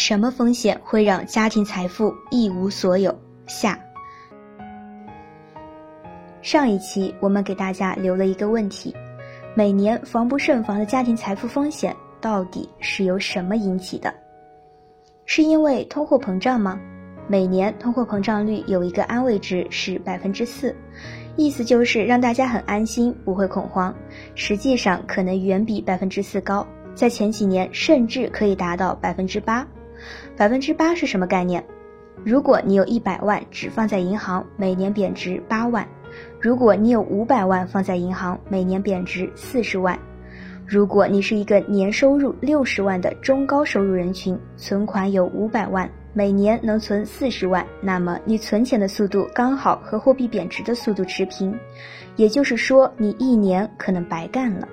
什么风险会让家庭财富一无所有？下。上一期我们给大家留了一个问题：每年防不胜防的家庭财富风险到底是由什么引起的？是因为通货膨胀吗？每年通货膨胀率有一个安慰值是百分之四，意思就是让大家很安心，不会恐慌。实际上可能远比百分之四高，在前几年甚至可以达到百分之八。百分之八是什么概念？如果你有一百万只放在银行，每年贬值八万；如果你有五百万放在银行，每年贬值四十万；如果你是一个年收入六十万的中高收入人群，存款有五百万，每年能存四十万，那么你存钱的速度刚好和货币贬值的速度持平，也就是说，你一年可能白干了。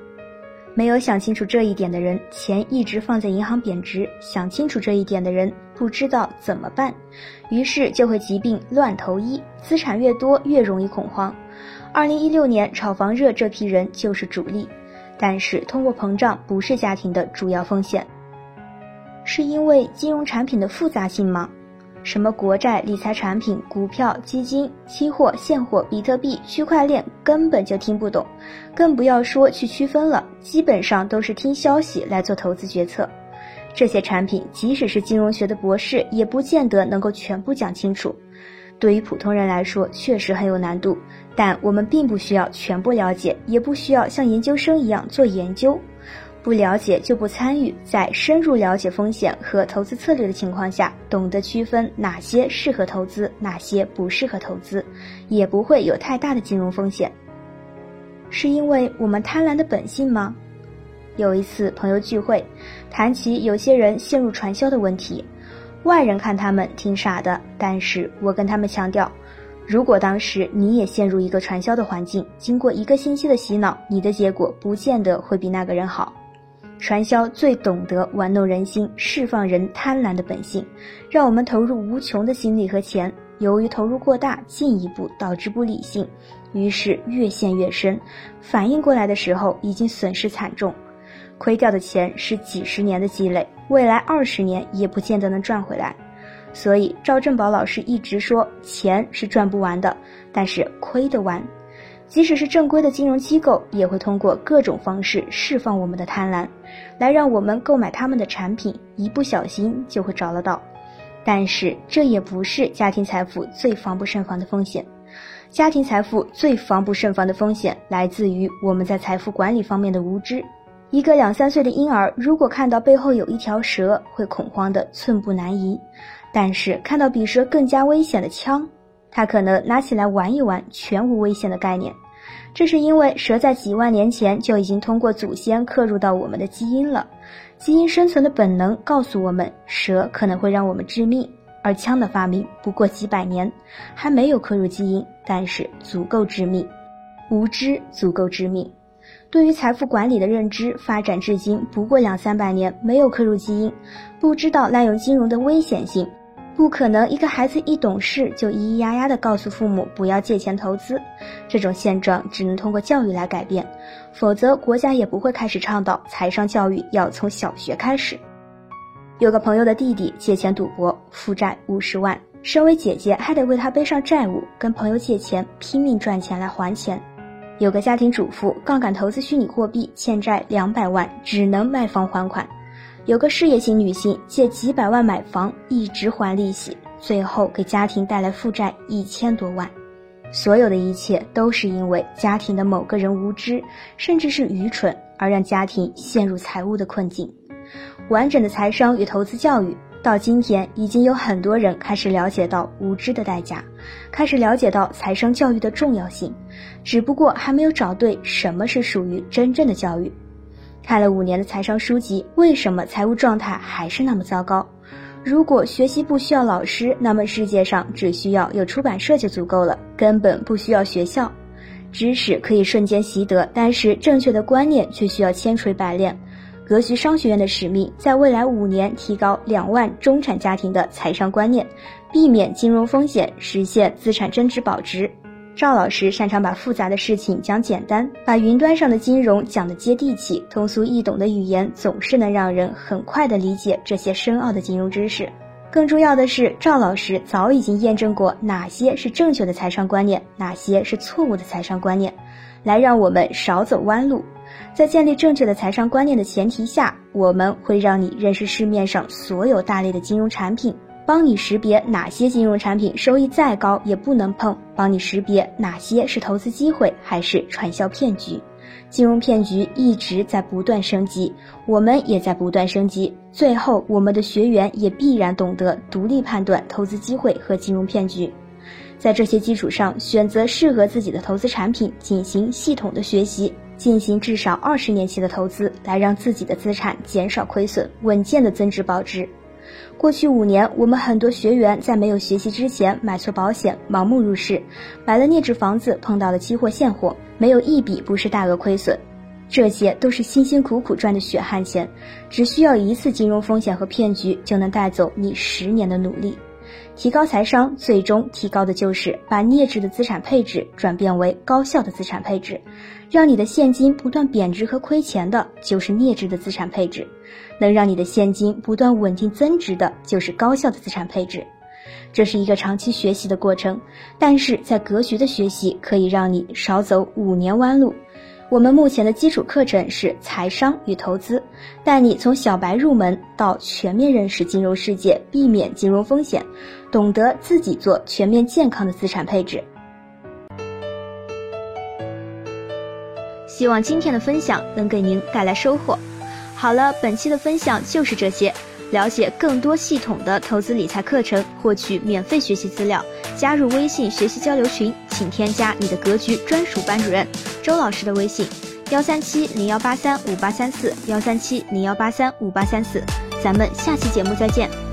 没有想清楚这一点的人，钱一直放在银行贬值；想清楚这一点的人，不知道怎么办，于是就会疾病乱投医，资产越多越容易恐慌。二零一六年炒房热这批人就是主力，但是通货膨胀不是家庭的主要风险，是因为金融产品的复杂性吗？什么国债、理财产品、股票、基金、期货、现货、比特币、区块链，根本就听不懂，更不要说去区分了。基本上都是听消息来做投资决策。这些产品，即使是金融学的博士，也不见得能够全部讲清楚。对于普通人来说，确实很有难度。但我们并不需要全部了解，也不需要像研究生一样做研究。不了解就不参与，在深入了解风险和投资策略的情况下，懂得区分哪些适合投资，哪些不适合投资，也不会有太大的金融风险。是因为我们贪婪的本性吗？有一次朋友聚会，谈起有些人陷入传销的问题，外人看他们挺傻的，但是我跟他们强调，如果当时你也陷入一个传销的环境，经过一个星期的洗脑，你的结果不见得会比那个人好。传销最懂得玩弄人心，释放人贪婪的本性，让我们投入无穷的心力和钱。由于投入过大，进一步导致不理性，于是越陷越深。反应过来的时候，已经损失惨重，亏掉的钱是几十年的积累，未来二十年也不见得能赚回来。所以赵正宝老师一直说，钱是赚不完的，但是亏得完。即使是正规的金融机构，也会通过各种方式释放我们的贪婪，来让我们购买他们的产品，一不小心就会着了道。但是这也不是家庭财富最防不胜防的风险。家庭财富最防不胜防的风险来自于我们在财富管理方面的无知。一个两三岁的婴儿，如果看到背后有一条蛇，会恐慌的寸步难移；但是看到比蛇更加危险的枪，他可能拿起来玩一玩，全无危险的概念。这是因为蛇在几万年前就已经通过祖先刻入到我们的基因了。基因生存的本能告诉我们，蛇可能会让我们致命。而枪的发明不过几百年，还没有刻入基因，但是足够致命。无知足够致命。对于财富管理的认知发展至今不过两三百年，没有刻入基因，不知道滥用金融的危险性。不可能，一个孩子一懂事就咿咿呀呀的告诉父母不要借钱投资，这种现状只能通过教育来改变，否则国家也不会开始倡导财商教育要从小学开始。有个朋友的弟弟借钱赌博，负债五十万，身为姐姐还得为他背上债务，跟朋友借钱拼命赚钱来还钱。有个家庭主妇杠杆投资虚拟货币，欠债两百万，只能卖房还款。有个事业型女性借几百万买房，一直还利息，最后给家庭带来负债一千多万。所有的一切都是因为家庭的某个人无知，甚至是愚蠢，而让家庭陷入财务的困境。完整的财商与投资教育，到今天已经有很多人开始了解到无知的代价，开始了解到财商教育的重要性，只不过还没有找对什么是属于真正的教育。看了五年的财商书籍，为什么财务状态还是那么糟糕？如果学习不需要老师，那么世界上只需要有出版社就足够了，根本不需要学校。知识可以瞬间习得，但是正确的观念却需要千锤百炼。格局商学院的使命，在未来五年提高两万中产家庭的财商观念，避免金融风险，实现资产增值保值。赵老师擅长把复杂的事情讲简单，把云端上的金融讲得接地气、通俗易懂的语言，总是能让人很快地理解这些深奥的金融知识。更重要的是，赵老师早已经验证过哪些是正确的财商观念，哪些是错误的财商观念，来让我们少走弯路。在建立正确的财商观念的前提下，我们会让你认识市面上所有大类的金融产品，帮你识别哪些金融产品收益再高也不能碰，帮你识别哪些是投资机会还是传销骗局。金融骗局一直在不断升级，我们也在不断升级。最后，我们的学员也必然懂得独立判断投资机会和金融骗局，在这些基础上选择适合自己的投资产品，进行系统的学习，进行至少二十年期的投资，来让自己的资产减少亏损，稳健的增值保值。过去五年，我们很多学员在没有学习之前买错保险，盲目入市，买了劣质房子，碰到了期货现货，没有一笔不是大额亏损。这些都是辛辛苦苦赚的血汗钱，只需要一次金融风险和骗局，就能带走你十年的努力。提高财商，最终提高的就是把劣质的资产配置转变为高效的资产配置。让你的现金不断贬值和亏钱的，就是劣质的资产配置；能让你的现金不断稳定增值的，就是高效的资产配置。这是一个长期学习的过程，但是在格局的学习可以让你少走五年弯路。我们目前的基础课程是财商与投资，带你从小白入门到全面认识金融世界，避免金融风险，懂得自己做全面健康的资产配置。希望今天的分享能给您带来收获。好了，本期的分享就是这些。了解更多系统的投资理财课程，获取免费学习资料，加入微信学习交流群，请添加你的格局专属班主任周老师的微信：幺三七零幺八三五八三四幺三七零幺八三五八三四。咱们下期节目再见。